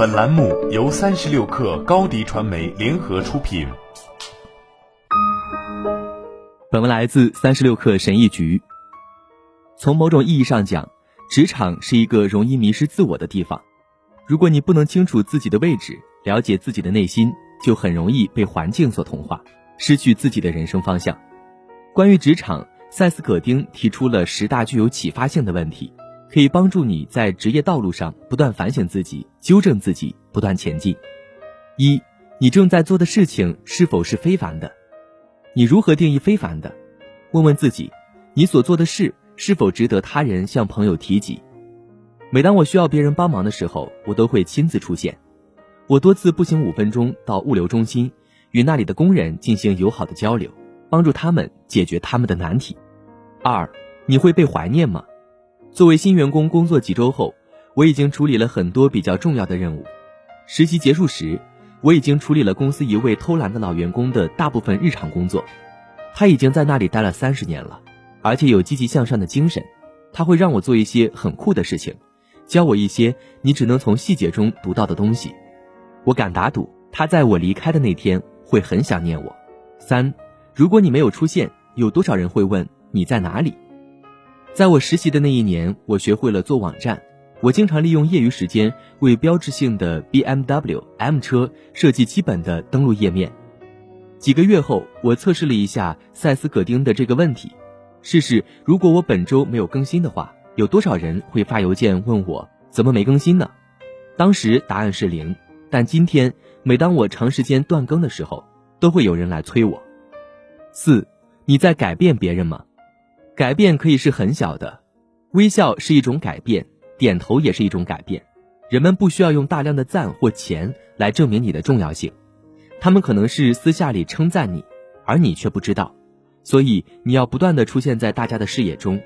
本栏目由三十六氪高低传媒联合出品。本文来自三十六氪神译局。从某种意义上讲，职场是一个容易迷失自我的地方。如果你不能清楚自己的位置，了解自己的内心，就很容易被环境所同化，失去自己的人生方向。关于职场，塞斯·葛丁提出了十大具有启发性的问题。可以帮助你在职业道路上不断反省自己、纠正自己、不断前进。一，你正在做的事情是否是非凡的？你如何定义非凡的？问问自己，你所做的事是否值得他人向朋友提及？每当我需要别人帮忙的时候，我都会亲自出现。我多次步行五分钟到物流中心，与那里的工人进行友好的交流，帮助他们解决他们的难题。二，你会被怀念吗？作为新员工，工作几周后，我已经处理了很多比较重要的任务。实习结束时，我已经处理了公司一位偷懒的老员工的大部分日常工作。他已经在那里待了三十年了，而且有积极向上的精神。他会让我做一些很酷的事情，教我一些你只能从细节中读到的东西。我敢打赌，他在我离开的那天会很想念我。三，如果你没有出现，有多少人会问你在哪里？在我实习的那一年，我学会了做网站。我经常利用业余时间为标志性的 BMW M 车设计基本的登录页面。几个月后，我测试了一下塞斯·葛丁的这个问题：试试如果我本周没有更新的话，有多少人会发邮件问我怎么没更新呢？当时答案是零。但今天，每当我长时间断更的时候，都会有人来催我。四，你在改变别人吗？改变可以是很小的，微笑是一种改变，点头也是一种改变。人们不需要用大量的赞或钱来证明你的重要性，他们可能是私下里称赞你，而你却不知道。所以你要不断的出现在大家的视野中，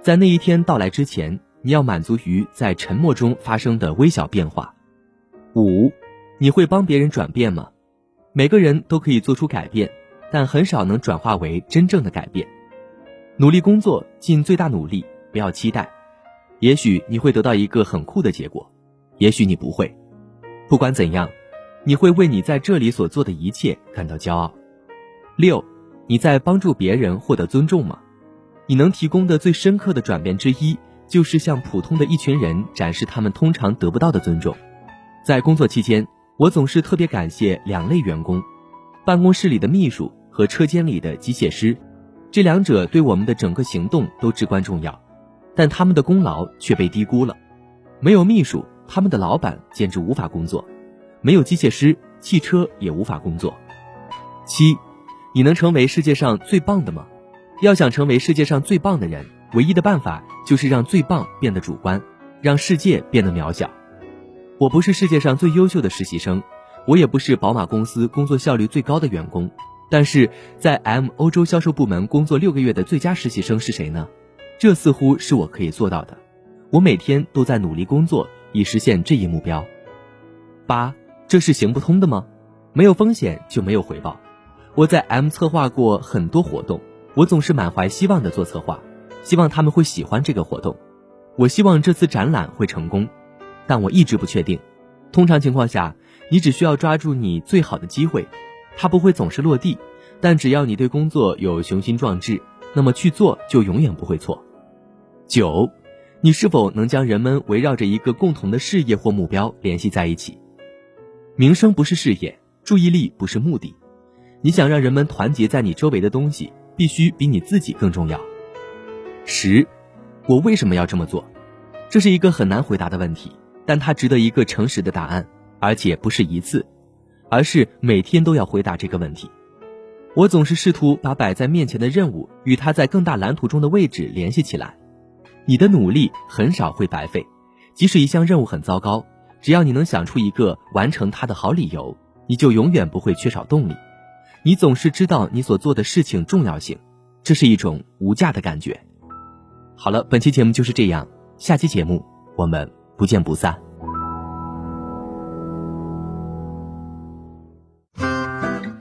在那一天到来之前，你要满足于在沉默中发生的微小变化。五，你会帮别人转变吗？每个人都可以做出改变，但很少能转化为真正的改变。努力工作，尽最大努力，不要期待。也许你会得到一个很酷的结果，也许你不会。不管怎样，你会为你在这里所做的一切感到骄傲。六，你在帮助别人获得尊重吗？你能提供的最深刻的转变之一，就是向普通的一群人展示他们通常得不到的尊重。在工作期间，我总是特别感谢两类员工：办公室里的秘书和车间里的机械师。这两者对我们的整个行动都至关重要，但他们的功劳却被低估了。没有秘书，他们的老板简直无法工作；没有机械师，汽车也无法工作。七，你能成为世界上最棒的吗？要想成为世界上最棒的人，唯一的办法就是让最棒变得主观，让世界变得渺小。我不是世界上最优秀的实习生，我也不是宝马公司工作效率最高的员工。但是在 M 欧洲销售部门工作六个月的最佳实习生是谁呢？这似乎是我可以做到的。我每天都在努力工作，以实现这一目标。八，这是行不通的吗？没有风险就没有回报。我在 M 策划过很多活动，我总是满怀希望的做策划，希望他们会喜欢这个活动。我希望这次展览会成功，但我一直不确定。通常情况下，你只需要抓住你最好的机会。它不会总是落地，但只要你对工作有雄心壮志，那么去做就永远不会错。九，你是否能将人们围绕着一个共同的事业或目标联系在一起？名声不是事业，注意力不是目的。你想让人们团结在你周围的东西，必须比你自己更重要。十，我为什么要这么做？这是一个很难回答的问题，但它值得一个诚实的答案，而且不是一次。而是每天都要回答这个问题。我总是试图把摆在面前的任务与它在更大蓝图中的位置联系起来。你的努力很少会白费，即使一项任务很糟糕，只要你能想出一个完成它的好理由，你就永远不会缺少动力。你总是知道你所做的事情重要性，这是一种无价的感觉。好了，本期节目就是这样，下期节目我们不见不散。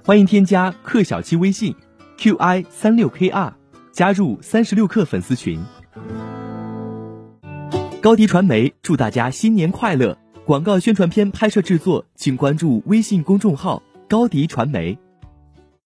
欢迎添加克小七微信，qi 三六 kr，加入三十六课粉丝群。高迪传媒祝大家新年快乐！广告宣传片拍摄制作，请关注微信公众号高迪传媒。